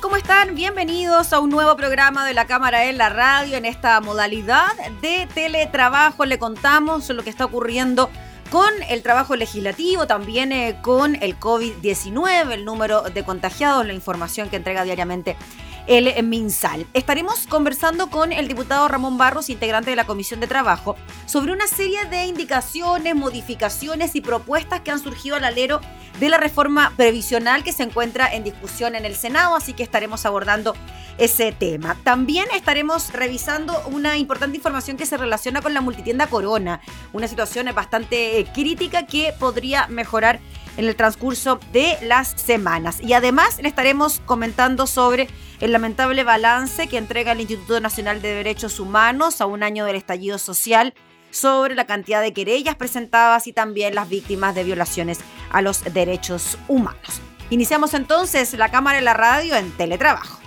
¿Cómo están? Bienvenidos a un nuevo programa de la Cámara en la Radio en esta modalidad de teletrabajo. Le contamos lo que está ocurriendo con el trabajo legislativo, también eh, con el COVID-19, el número de contagiados, la información que entrega diariamente el MinSal. Estaremos conversando con el diputado Ramón Barros, integrante de la Comisión de Trabajo, sobre una serie de indicaciones, modificaciones y propuestas que han surgido al alero de la reforma previsional que se encuentra en discusión en el Senado, así que estaremos abordando ese tema. También estaremos revisando una importante información que se relaciona con la multitienda Corona, una situación bastante eh, crítica que podría mejorar en el transcurso de las semanas. Y además le estaremos comentando sobre el lamentable balance que entrega el Instituto Nacional de Derechos Humanos a un año del estallido social sobre la cantidad de querellas presentadas y también las víctimas de violaciones a los derechos humanos. Iniciamos entonces la cámara y la radio en teletrabajo.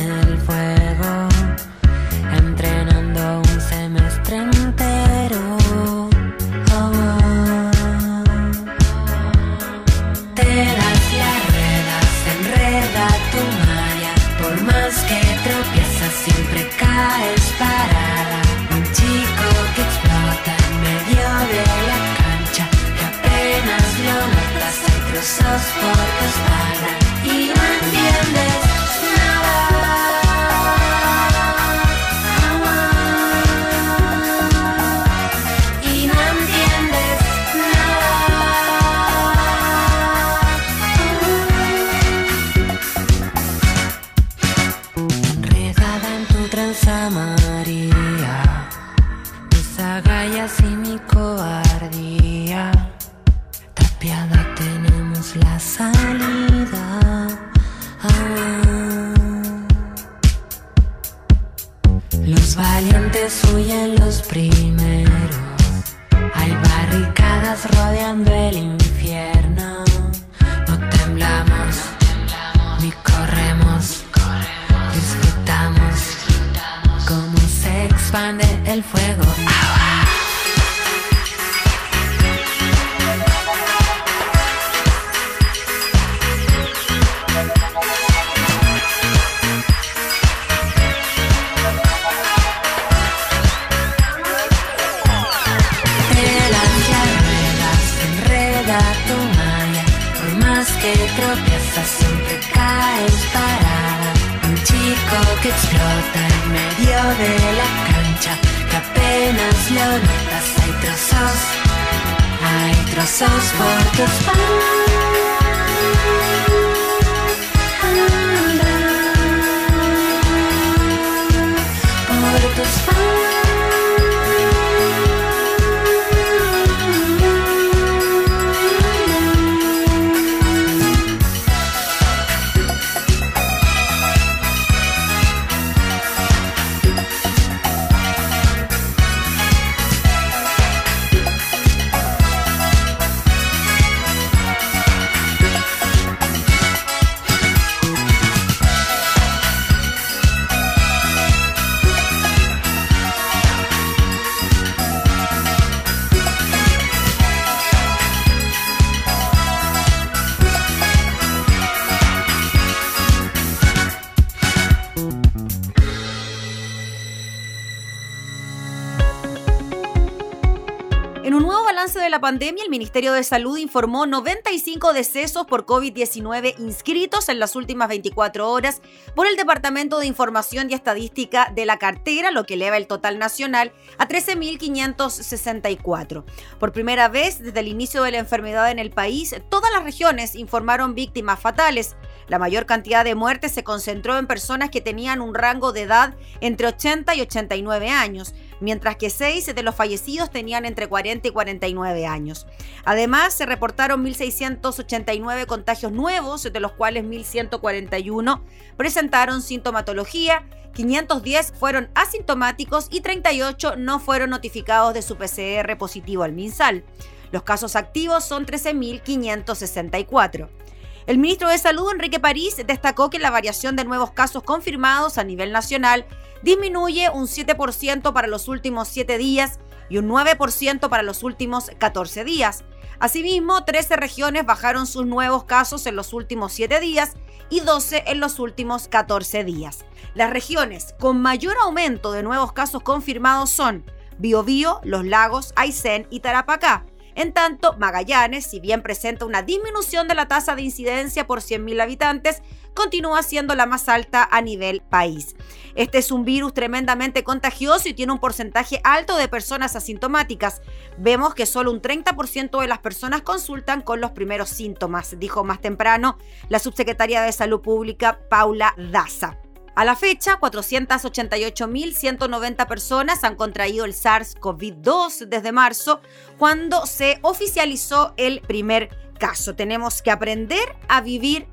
En el fuego. expande el fuego. sauce for the fun. La pandemia, el Ministerio de Salud informó 95 decesos por COVID-19 inscritos en las últimas 24 horas por el Departamento de Información y Estadística de la cartera, lo que eleva el total nacional a 13.564. Por primera vez desde el inicio de la enfermedad en el país, todas las regiones informaron víctimas fatales. La mayor cantidad de muertes se concentró en personas que tenían un rango de edad entre 80 y 89 años mientras que seis de los fallecidos tenían entre 40 y 49 años. Además, se reportaron 1.689 contagios nuevos, de los cuales 1.141 presentaron sintomatología, 510 fueron asintomáticos y 38 no fueron notificados de su PCR positivo al MinSal. Los casos activos son 13.564. El ministro de Salud, Enrique París, destacó que la variación de nuevos casos confirmados a nivel nacional disminuye un 7% para los últimos 7 días y un 9% para los últimos 14 días. Asimismo, 13 regiones bajaron sus nuevos casos en los últimos 7 días y 12 en los últimos 14 días. Las regiones con mayor aumento de nuevos casos confirmados son Biobío, Los Lagos, Aysén y Tarapacá, en tanto, Magallanes, si bien presenta una disminución de la tasa de incidencia por 100.000 habitantes, continúa siendo la más alta a nivel país. Este es un virus tremendamente contagioso y tiene un porcentaje alto de personas asintomáticas. Vemos que solo un 30% de las personas consultan con los primeros síntomas, dijo más temprano la subsecretaria de Salud Pública, Paula Daza. A la fecha, 488.190 personas han contraído el SARS-CoV-2 desde marzo, cuando se oficializó el primer caso. Tenemos que aprender a vivir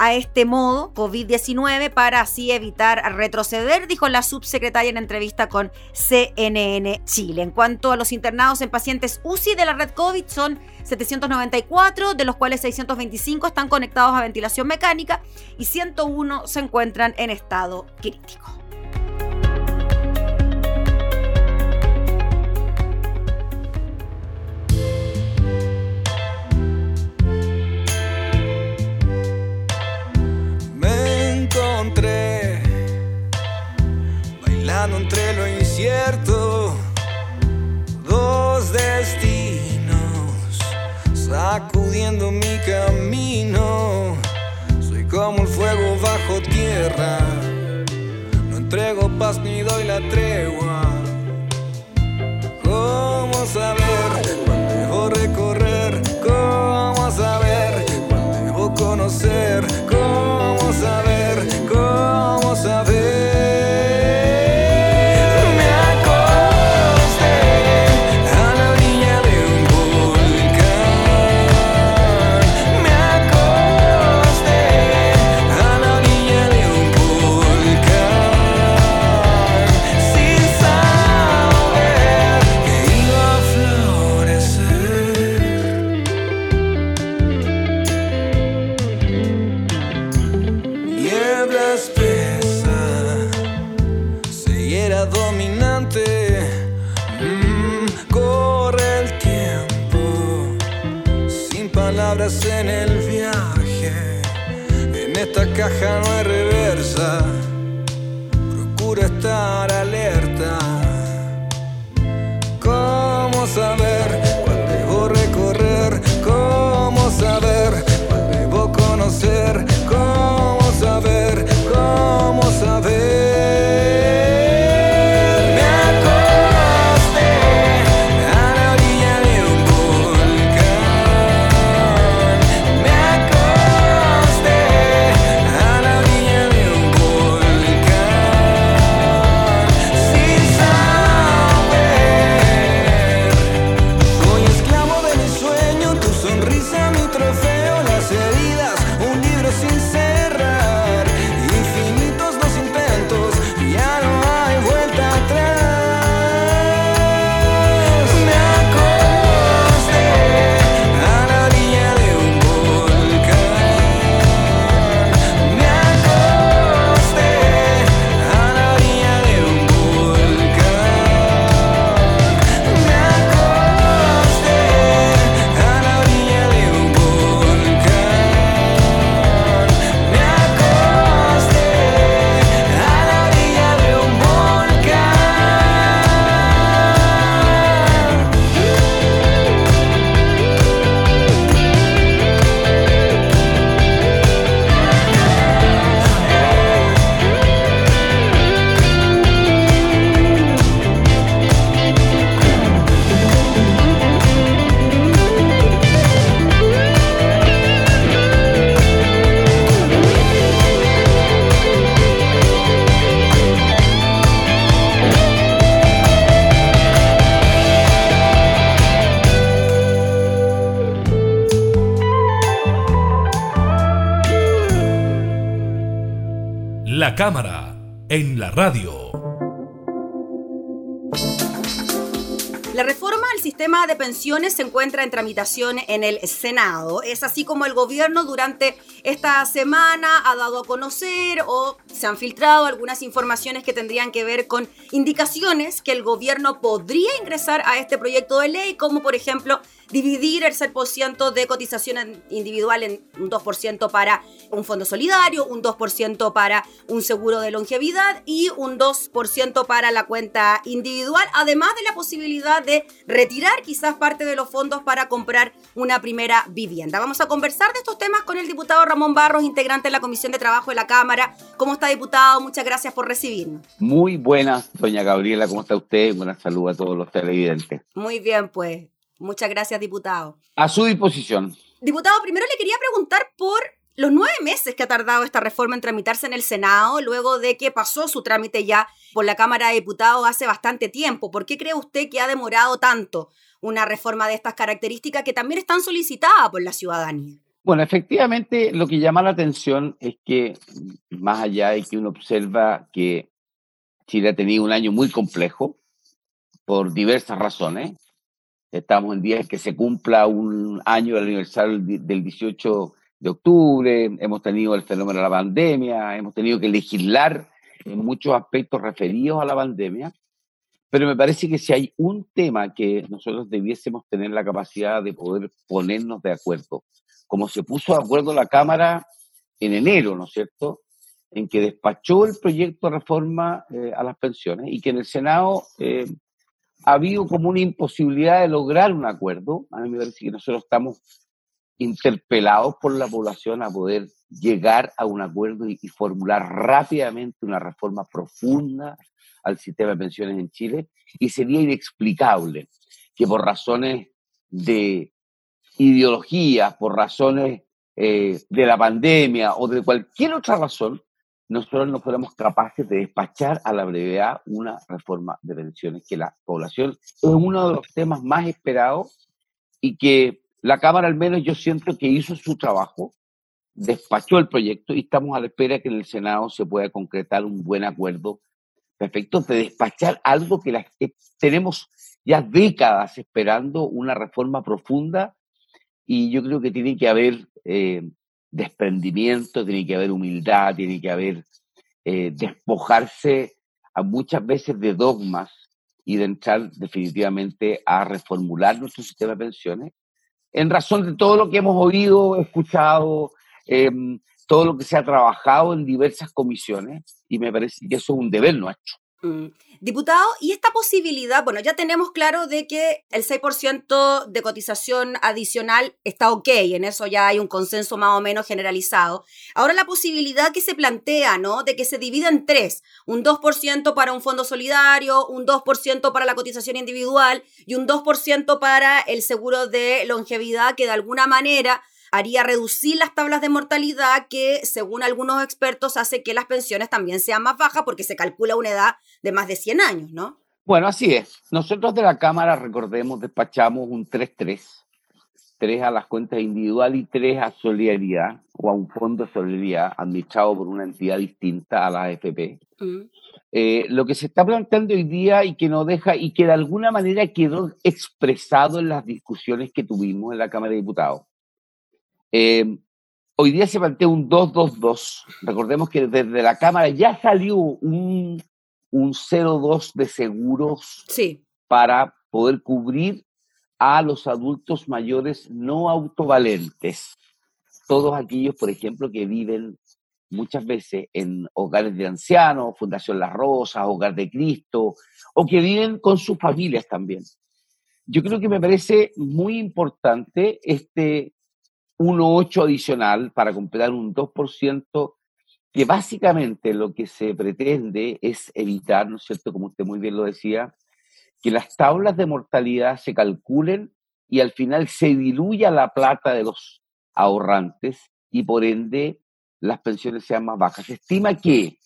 a este modo COVID-19 para así evitar retroceder, dijo la subsecretaria en entrevista con CNN Chile. En cuanto a los internados en pacientes UCI de la red COVID, son 794, de los cuales 625 están conectados a ventilación mecánica y 101 se encuentran en estado crítico. Caja no hay reversa. Procura estar alerta. Pensiones se encuentra en tramitación en el Senado. Es así como el gobierno durante esta semana ha dado a conocer o se han filtrado algunas informaciones que tendrían que ver con indicaciones que el gobierno podría ingresar a este proyecto de ley, como por ejemplo dividir el 6% de cotización individual en un 2% para un fondo solidario, un 2% para un seguro de longevidad y un 2% para la cuenta individual, además de la posibilidad de retirar quizás parte de los fondos para comprar una primera vivienda. Vamos a conversar de estos temas con el diputado Ramón Barros, integrante de la Comisión de Trabajo de la Cámara. ¿Cómo está, diputado? Muchas gracias por recibirnos. Muy buenas, doña Gabriela, ¿cómo está usted? Buenas salud a todos los televidentes. Muy bien, pues. Muchas gracias, diputado. A su disposición. Diputado, primero le quería preguntar por los nueve meses que ha tardado esta reforma en tramitarse en el Senado, luego de que pasó su trámite ya por la Cámara de Diputados hace bastante tiempo. ¿Por qué cree usted que ha demorado tanto una reforma de estas características que también están solicitadas por la ciudadanía? Bueno, efectivamente, lo que llama la atención es que, más allá de que uno observa que Chile ha tenido un año muy complejo, por diversas razones, estamos en días que se cumpla un año del aniversario del 18 de octubre, hemos tenido el fenómeno de la pandemia, hemos tenido que legislar en muchos aspectos referidos a la pandemia, pero me parece que si hay un tema que nosotros debiésemos tener la capacidad de poder ponernos de acuerdo, como se puso de acuerdo la Cámara en enero, ¿no es cierto?, en que despachó el proyecto de reforma eh, a las pensiones y que en el Senado eh, ha habido como una imposibilidad de lograr un acuerdo. A mí me parece que nosotros estamos interpelados por la población a poder llegar a un acuerdo y, formular rápidamente una reforma profunda al sistema de pensiones en Chile y sería inexplicable que por razones de ideología, por razones eh, de la pandemia o de cualquier otra razón, nosotros no fuéramos capaces de despachar a la brevedad una reforma de pensiones, que la población es uno de los temas más esperados y que la Cámara al menos yo siento que hizo su trabajo, despachó el proyecto y estamos a la espera que en el Senado se pueda concretar un buen acuerdo respecto de despachar algo que, tenemos ya décadas esperando, una reforma profunda y yo creo que tiene que haber eh, desprendimiento, tiene que haber humildad, tiene que haber eh, despojarse a muchas veces de dogmas y de entrar definitivamente a reformular nuestro sistema de pensiones en razón de todo lo que hemos oído, escuchado, em, todo lo que se ha trabajado en diversas comisiones, y me parece que eso es un deber nuestro. Mm. Diputado, y esta posibilidad, bueno, ya tenemos claro de que el 6% de cotización adicional está ok, en eso ya hay un consenso más o menos generalizado. Ahora la posibilidad que se plantea, ¿no? De que se divida en tres, un 2% para un fondo solidario, un 2% para la cotización individual y un 2% para el seguro de longevidad, que de alguna manera haría reducir las tablas de mortalidad que, según algunos expertos, hace que las pensiones también sean más bajas porque se calcula una edad de más de 100 años, ¿no? Bueno, así es. Nosotros de la Cámara, recordemos, despachamos un 3-3. Tres a las cuentas individuales y tres a solidaridad o a un fondo de solidaridad administrado por una entidad distinta a la AFP. Mm. Eh, lo que se está planteando hoy día y que no deja y que de alguna manera quedó expresado en las discusiones que tuvimos en la Cámara de Diputados eh, hoy día se plantea un 2-2-2. Recordemos que desde la Cámara ya salió un, un 0-2 de seguros para poder cubrir a los adultos mayores no autovalentes. Todos aquellos, por ejemplo, que viven muchas veces en hogares de ancianos, Fundación Las Rosas, Hogar de Cristo, o que viven con sus familias también. Yo creo que me parece muy importante este 1,8 adicional para completar un 2%, que básicamente lo que se pretende es evitar, ¿no es cierto?, como usted muy bien lo decía, que las tablas de mortalidad se calculen y al final se diluya la plata de los ahorrantes y por ende las pensiones sean más bajas. Se estima que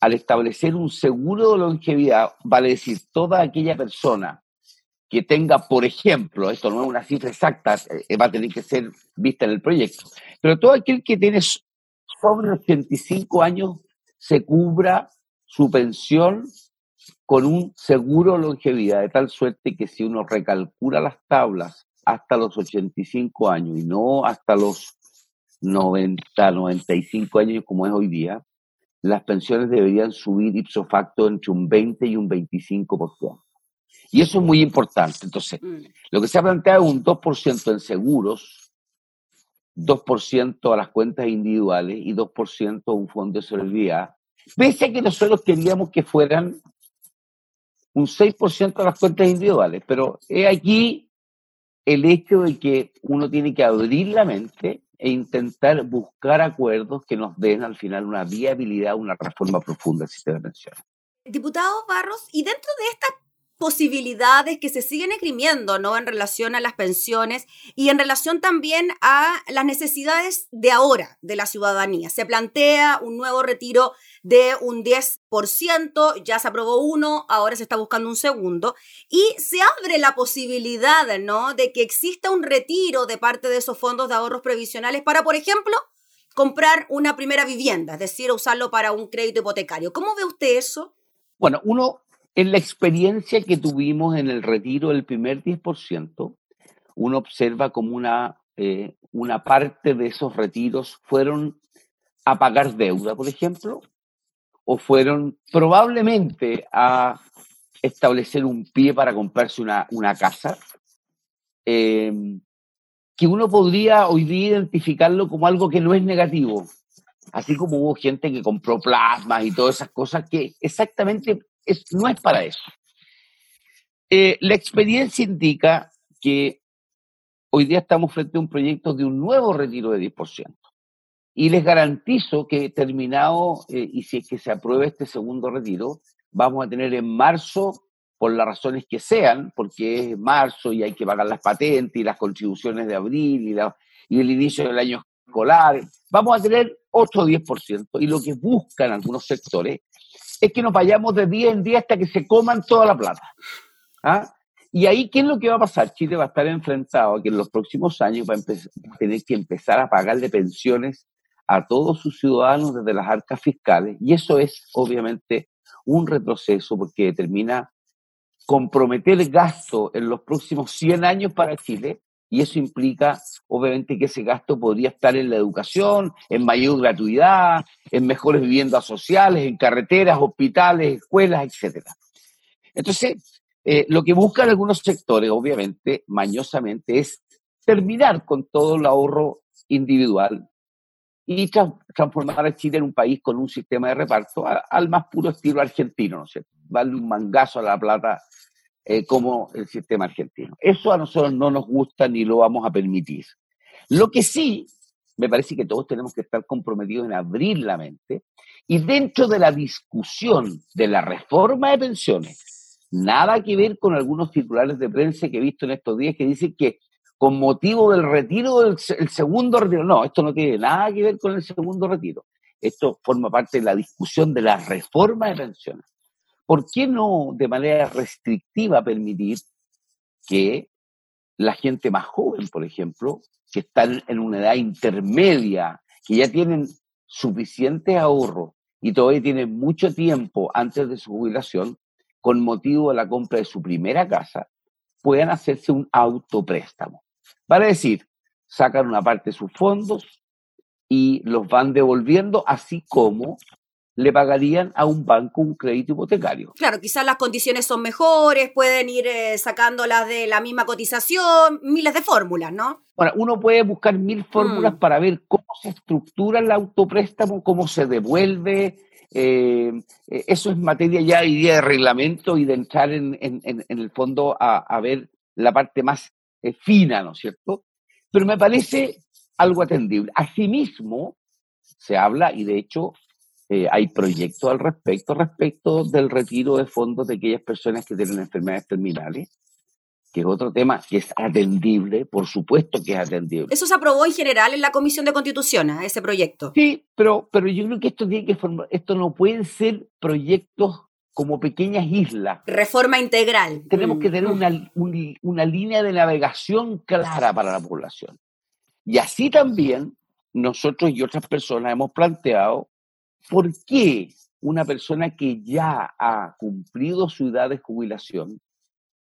al establecer un seguro de longevidad, vale decir, toda aquella persona que tenga, por ejemplo, esto no es una cifra exacta, eh, va a tener que ser vista en el proyecto, pero todo aquel que tiene sobre 85 años se cubra su pensión con un seguro longevidad, de tal suerte que si uno recalcula las tablas hasta los 85 años y no hasta los 90, 95 años como es hoy día, las pensiones deberían subir ipso facto entre un 20 y un 25%. Y eso es muy importante. Entonces, Mm. lo que se ha planteado es un 2% en seguros, 2% a las cuentas individuales y 2% a un fondo de solidaridad. Pese a que nosotros queríamos que fueran un 6% a las cuentas individuales, pero es aquí el hecho de que uno tiene que abrir la mente e intentar buscar acuerdos que nos den al final una viabilidad, una reforma profunda del sistema de pensiones. Diputado Barros, y dentro de estas posibilidades que se siguen esgrimiendo, ¿no? En relación a las pensiones y en relación también a las necesidades de ahora de la ciudadanía. Se plantea un nuevo retiro de un 10%, ya se aprobó uno, ahora se está buscando un segundo, y se abre la posibilidad, ¿no? De que exista un retiro de parte de esos fondos de ahorros previsionales para, por ejemplo, comprar una primera vivienda, es decir, usarlo para un crédito hipotecario. ¿Cómo ve usted eso? Bueno, uno, en la experiencia que tuvimos en el retiro del primer 10%, uno observa como una, eh, una parte de esos retiros fueron a pagar deuda, por ejemplo, o fueron probablemente a establecer un pie para comprarse una, una casa, eh, que uno podría hoy día identificarlo como algo que no es negativo, así como hubo gente que compró plasmas y todas esas cosas que exactamente es, no es para eso. Eh, la experiencia indica que hoy día estamos frente a un proyecto de un nuevo retiro de 10%. Y les garantizo que terminado, eh, y si es que se aprueba este segundo retiro, vamos a tener en marzo, por las razones que sean, porque es marzo y hay que pagar las patentes y las contribuciones de abril y, la, y el inicio del año escolar, vamos a tener otro 10%. Y lo que buscan algunos sectores es que nos vayamos de día en día hasta que se coman toda la plata. ¿Ah? Y ahí, ¿qué es lo que va a pasar? Chile va a estar enfrentado a que en los próximos años va a, tener que empezar a pagarle pensiones a todos sus ciudadanos desde las arcas fiscales. Y eso es, obviamente, un retroceso porque determina comprometer gasto en los próximos 100 años para Chile. Y eso implica, obviamente, que ese gasto podría estar en la educación, en mayor gratuidad, en mejores viviendas sociales, en carreteras, hospitales, escuelas, etc. Entonces, eh, lo que buscan algunos sectores, obviamente, mañosamente, es terminar con todo el ahorro individual y tra transformar a Chile en un país con un sistema de reparto al más puro estilo argentino, ¿no es cierto? Darle un mangazo a la plata eh, como el sistema argentino. Eso a nosotros no nos gusta ni lo vamos a permitir. Lo que sí, me parece que todos tenemos que estar comprometidos en abrir la mente y dentro de la discusión de la reforma de pensiones, nada que ver con algunos titulares de prensa que he visto en estos días que dicen que con motivo del retiro del el segundo retiro. No, esto no tiene nada que ver con el segundo retiro. Esto forma parte de la discusión de la reforma de pensiones. ¿Por qué no de manera restrictiva permitir que la gente más joven, por ejemplo, que están en una edad intermedia, que ya tienen suficiente ahorro y todavía tienen mucho tiempo antes de su jubilación, con motivo de la compra de su primera casa, puedan hacerse un autopréstamo? Vale decir, sacan una parte de sus fondos y los van devolviendo, así como le pagarían a un banco un crédito hipotecario. Claro, quizás las condiciones son mejores, pueden ir eh, sacándolas de la misma cotización, miles de fórmulas, ¿no? Bueno, uno puede buscar mil fórmulas Mm. para ver cómo se estructura el autopréstamo, cómo se devuelve. eh, eh, eso es materia ya de reglamento y de entrar en, en- en- en el fondo a, a ver la parte más eh, fina, ¿no es cierto? Pero me parece algo atendible. Asimismo, se habla, y de hecho eh, hay proyectos al respecto, respecto del retiro de fondos de aquellas personas que tienen enfermedades terminales, que es otro tema que es atendible, por supuesto que es atendible. Eso se aprobó en general en la Comisión de Constitución, ¿eh? ese proyecto. Sí, pero, pero yo creo que esto tiene que formar, esto no pueden ser proyectos como pequeñas islas. Reforma integral. Tenemos Mm. que tener una, un- una línea de navegación clara para la población. Y así también nosotros y otras personas hemos planteado ¿por qué una persona que ya ha cumplido su edad de jubilación,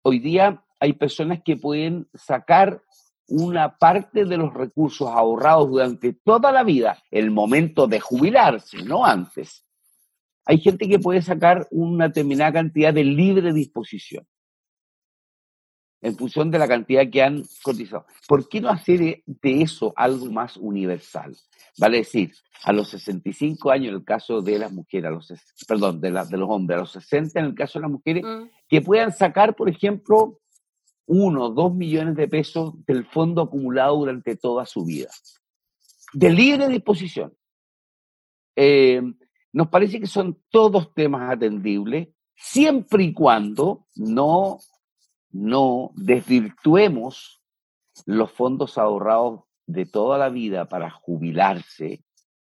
hoy día hay personas que pueden sacar una parte de los recursos ahorrados durante toda la vida, el momento de jubilarse, no antes. Hay gente que puede sacar una determinada cantidad de libre disposición en función de la cantidad que han cotizado. ¿Por qué no hacer de eso algo más universal? Vale decir, a los 65 años en el caso de las mujeres, a los, perdón, de, de los hombres, a los 60 en el caso de las mujeres, Mm. que puedan sacar, por ejemplo, uno o dos millones de pesos del fondo acumulado durante toda su vida. De libre disposición. Eh, nos parece que son todos temas atendibles, siempre y cuando no, no desvirtuemos los fondos ahorrados de toda la vida para jubilarse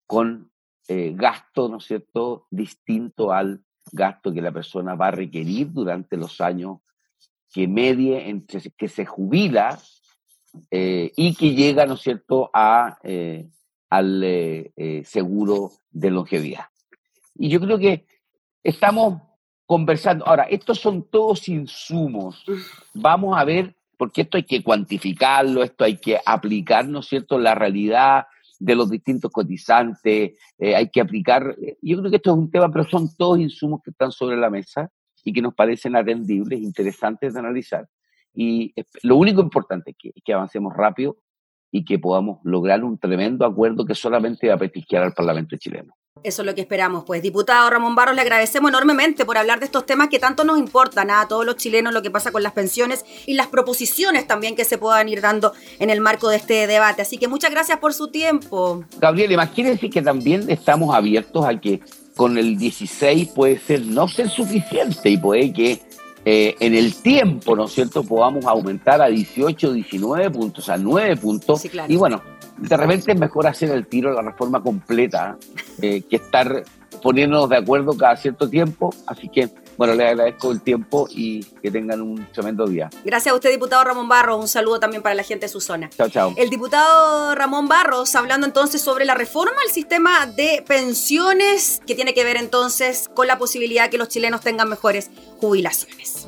con eh, gasto, ¿no es cierto?, distinto al gasto que la persona va a requerir durante los años que medie entre que se jubila eh, y que llega, ¿no es cierto?, a, eh, al seguro de longevidad. Y yo creo que estamos conversando. Ahora, estos son todos insumos. Vamos a ver, porque esto hay que cuantificarlo, esto hay que aplicar, ¿no es cierto?, la realidad de los distintos cotizantes, eh, hay que aplicar, eh, yo creo que esto es un tema, pero son todos insumos que están sobre la mesa y que nos parecen atendibles, interesantes de analizar. Y lo único importante es que, es que avancemos rápido y que podamos lograr un tremendo acuerdo que solamente va a petisquear al Parlamento chileno. Eso es lo que esperamos, pues. Diputado Ramón Barros, le agradecemos enormemente por hablar de estos temas que tanto nos importan a todos los chilenos, lo que pasa con las pensiones y las proposiciones también que se puedan ir dando en el marco de este debate. Así que muchas gracias por su tiempo. Gabriel, imagínense que también estamos abiertos a que con el 16 puede ser no ser suficiente y puede que eh, en el tiempo, ¿no es cierto?, podamos aumentar a 18, 19 puntos, a 9 puntos. Sí, claro. Y bueno, de repente es mejor hacer el tiro de la reforma completa eh, que estar poniéndonos de acuerdo cada cierto tiempo. Así que, bueno, les agradezco el tiempo y que tengan un tremendo día. Gracias a usted, diputado Ramón Barros. Un saludo también para la gente de su zona. Chao, chao. El diputado Ramón Barros hablando entonces sobre la reforma al sistema de pensiones que tiene que ver entonces con la posibilidad que los chilenos tengan mejores jubilaciones.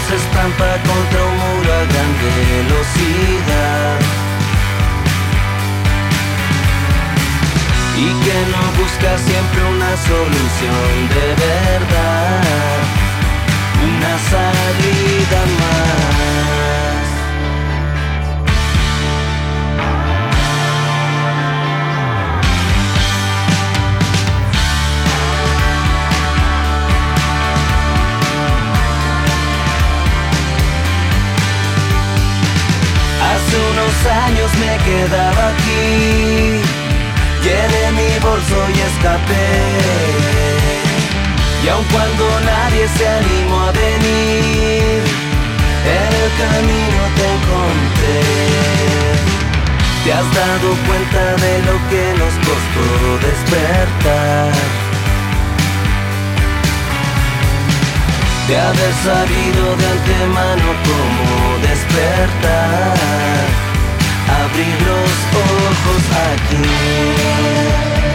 Nos estampa contra un muro a gran velocidad. Y que no busca siempre una solución de verdad, una salida más. Años me quedaba aquí, llené mi bolso y escapé. Y aun cuando nadie se animó a venir, en el camino te encontré. Te has dado cuenta de lo que nos costó despertar. De haber sabido de antemano cómo despertar. Abrir los ojos aquí.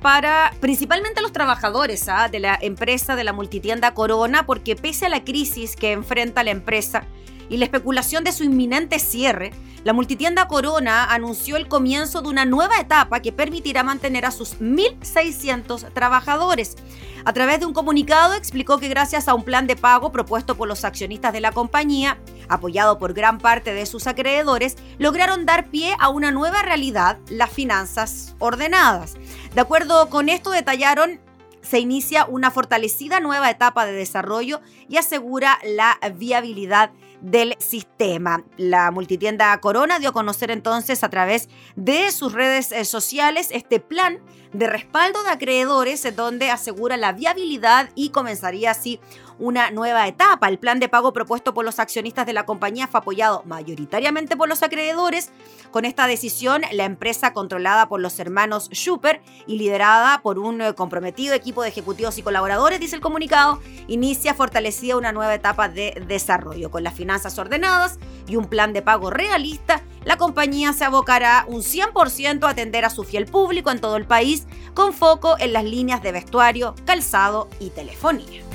Para principalmente los trabajadores ¿ah? de la empresa de la multitienda Corona, porque pese a la crisis que enfrenta la empresa y la especulación de su inminente cierre, la multitienda Corona anunció el comienzo de una nueva etapa que permitirá mantener a sus 1.600 trabajadores. A través de un comunicado explicó que gracias a un plan de pago propuesto por los accionistas de la compañía, apoyado por gran parte de sus acreedores, lograron dar pie a una nueva realidad, las finanzas ordenadas. De acuerdo con esto, detallaron se inicia una fortalecida nueva etapa de desarrollo y asegura la viabilidad del sistema. La multitienda Corona dio a conocer entonces a través de sus redes eh, sociales este plan de respaldo de acreedores donde asegura la viabilidad y comenzaría así una nueva etapa. El plan de pago propuesto por los accionistas de la compañía fue apoyado mayoritariamente por los acreedores. Con esta decisión, la empresa controlada por los hermanos Schuper y liderada por un eh, comprometido equipo de ejecutivos y colaboradores, dice el comunicado, inicia fortalecida una nueva etapa de desarrollo. Con las finanzas ordenadas y un plan de pago realista, la compañía se abocará un 100% a atender a su fiel público en todo el país, con foco en las líneas de vestuario, calzado y telefonía.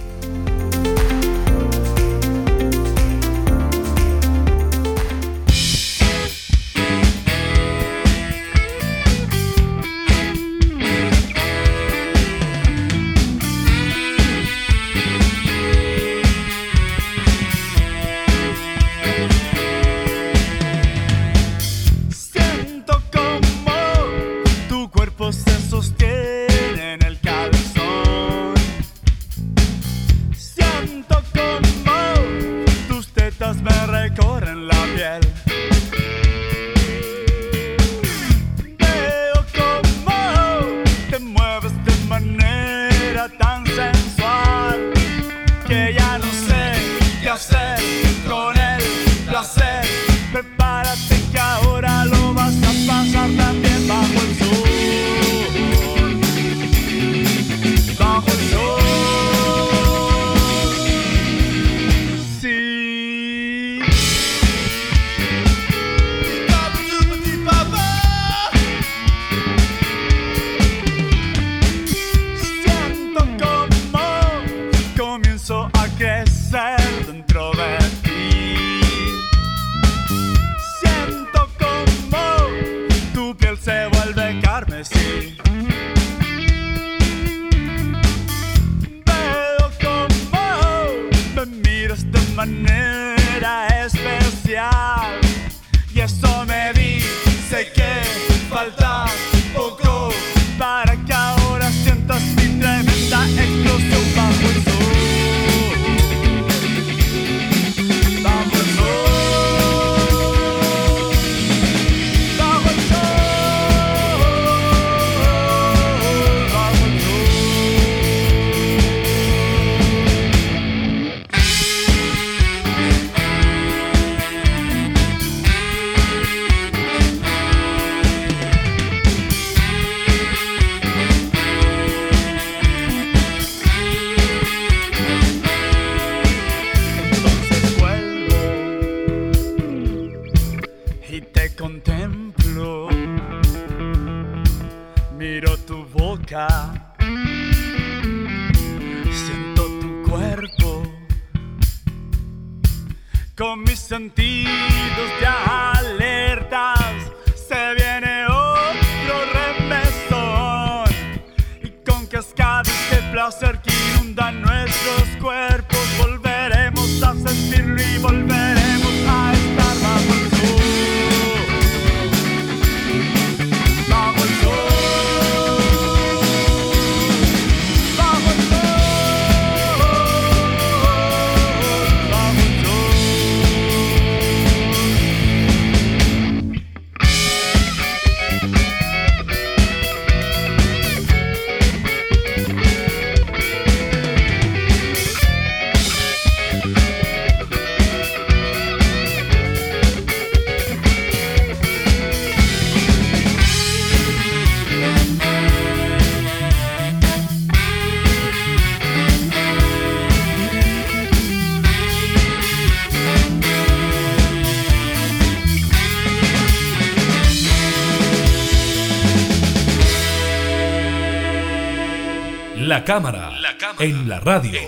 La cámara, en la radio.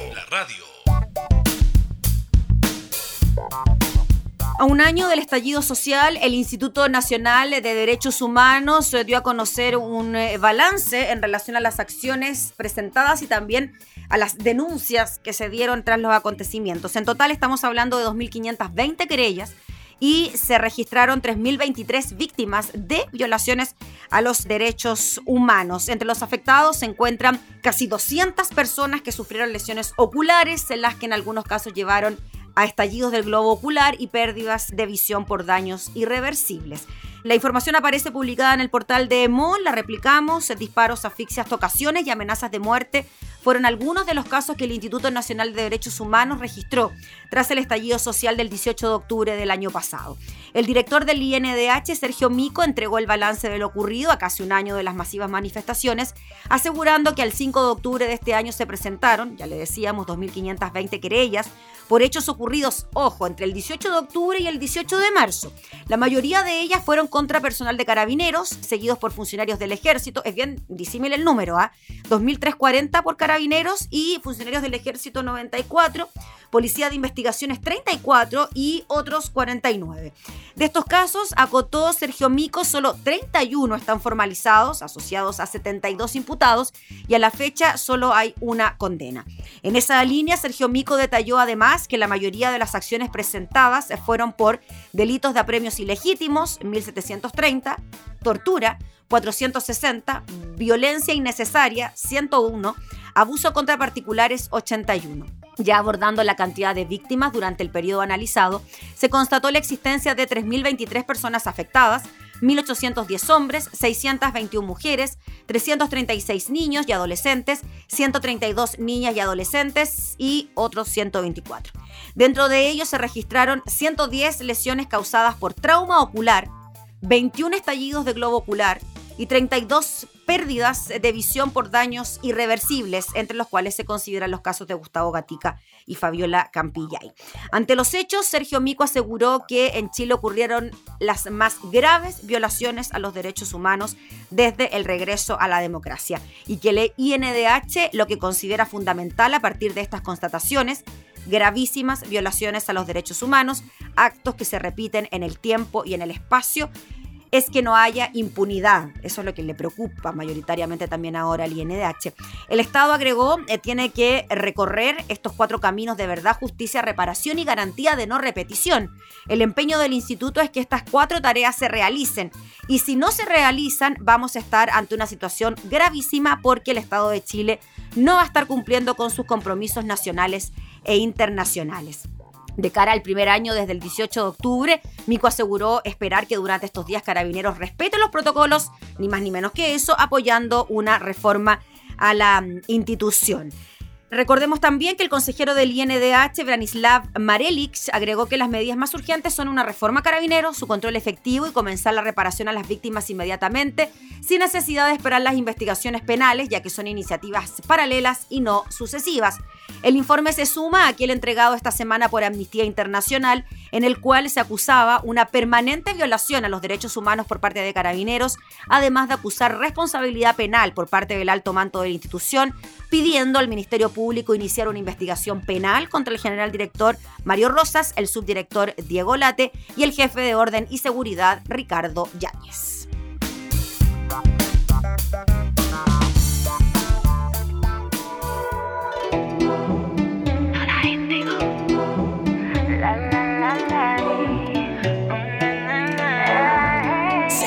A un año del estallido social, el Instituto Nacional de Derechos Humanos dio a conocer un eh, balance en relación a las acciones presentadas y también a las denuncias que se dieron tras los acontecimientos. En total estamos hablando de 2.520 querellas y se registraron 3.023 víctimas de violaciones a los derechos humanos. Entre los afectados se encuentran casi 200 personas que sufrieron lesiones oculares, en las que en algunos casos llevaron a estallidos del globo ocular y pérdidas de visión por daños irreversibles. La información aparece publicada en el portal de EMOL, la replicamos, disparos, asfixias, tocaciones y amenazas de muerte fueron algunos de los casos que el Instituto Nacional de Derechos Humanos registró tras el estallido social del 18 de octubre del año pasado. El director del INDH, Sergio Mico, entregó el balance de lo ocurrido a casi un año de las masivas manifestaciones, asegurando que al 5 de octubre de este año se presentaron, ya le decíamos, 2.520 querellas por hechos ocurridos, ojo, entre el 18 de octubre y el 18 de marzo. La mayoría de ellas fueron contra personal de carabineros, seguidos por funcionarios del ejército, es bien disímil el número, ¿ah? 2.340 por carabineros y funcionarios del ejército 94, policía de investigaciones 34 y otros 49. De estos casos, acotó Sergio Mico, solo 31 están formalizados, asociados a 72 imputados, y a la fecha solo hay una condena. En esa línea, Sergio Mico detalló además que la mayoría de las acciones presentadas fueron por delitos de apremios ilegítimos, 1730, tortura, 460, violencia innecesaria, 101, abuso contra particulares, 81. Ya abordando la cantidad de víctimas durante el periodo analizado, se constató la existencia de 3.023 personas afectadas, 1.810 hombres, 621 mujeres, 336 niños y adolescentes, 132 niñas y adolescentes y otros 124. Dentro de ellos se registraron 110 lesiones causadas por trauma ocular, 21 estallidos de globo ocular y 32 pérdidas de visión por daños irreversibles, entre los cuales se consideran los casos de Gustavo Gatica y Fabiola Campillay. Ante los hechos, Sergio Mico aseguró que en Chile ocurrieron las más graves violaciones a los derechos humanos desde el regreso a la democracia y que el INDH lo que considera fundamental a partir de estas constataciones gravísimas violaciones a los derechos humanos, actos que se repiten en el tiempo y en el espacio, es que no haya impunidad. Eso es lo que le preocupa mayoritariamente también ahora al INDH. El Estado agregó eh, tiene que recorrer estos cuatro caminos de verdad, justicia, reparación y garantía de no repetición. El empeño del instituto es que estas cuatro tareas se realicen y si no se realizan vamos a estar ante una situación gravísima porque el Estado de Chile no va a estar cumpliendo con sus compromisos nacionales e internacionales. De cara al primer año desde el 18 de octubre, Mico aseguró esperar que durante estos días carabineros respeten los protocolos, ni más ni menos que eso, apoyando una reforma a la mm, institución. Recordemos también que el consejero del INDH, Branislav Marelix, agregó que las medidas más urgentes son una reforma a carabineros, su control efectivo y comenzar la reparación a las víctimas inmediatamente, sin necesidad de esperar las investigaciones penales, ya que son iniciativas paralelas y no sucesivas. El informe se suma a aquel entregado esta semana por Amnistía Internacional, en el cual se acusaba una permanente violación a los derechos humanos por parte de carabineros, además de acusar responsabilidad penal por parte del alto manto de la institución, pidiendo al Ministerio Público iniciar una investigación penal contra el general director Mario Rosas, el subdirector Diego Late y el jefe de orden y seguridad Ricardo Yáñez.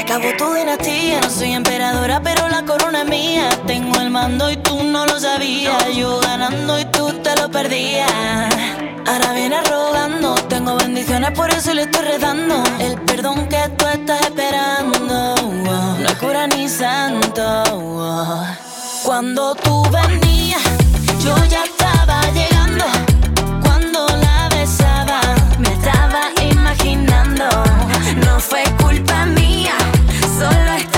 Acabó tu dinastía, no soy emperadora, pero la corona es mía. Tengo el mando y tú no lo sabías. Yo ganando y tú te lo perdías. Ahora vienes rogando, tengo bendiciones, por eso le estoy redando. El perdón que tú estás esperando, no es cura ni santo. Cuando tú venías, yo ya estaba llegando. Cuando la besaba, me estaba imaginando. No fue culpa mía, solo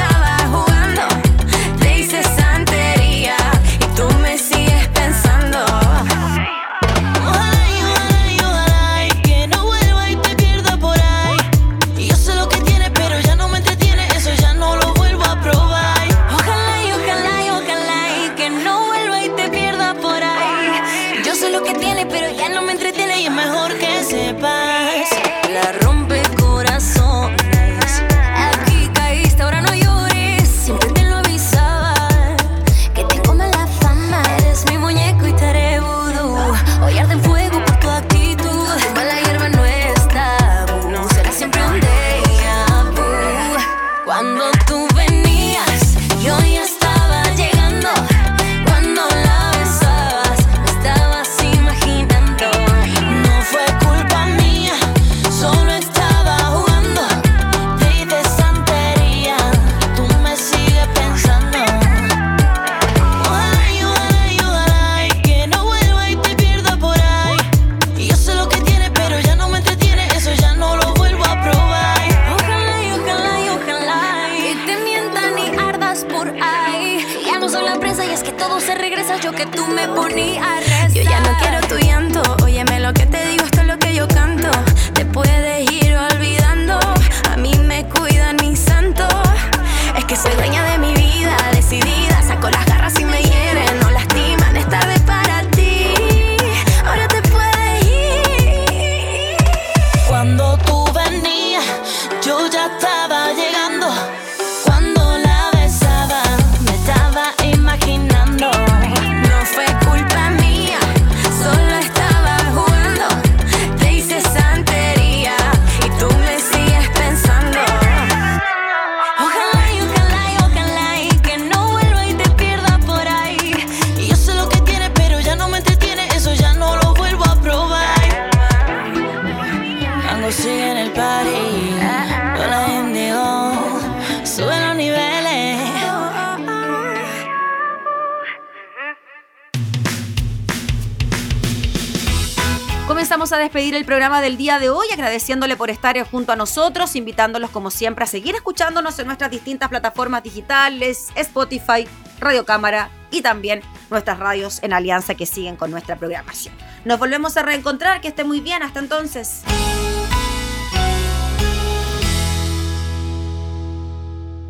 despedir el programa del día de hoy, agradeciéndole por estar junto a nosotros, invitándolos como siempre a seguir escuchándonos en nuestras distintas plataformas digitales, Spotify, Radio Cámara y también nuestras radios en alianza que siguen con nuestra programación. Nos volvemos a reencontrar, que esté muy bien, hasta entonces.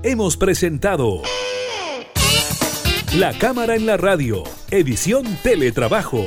Hemos presentado La Cámara en la Radio, edición Teletrabajo.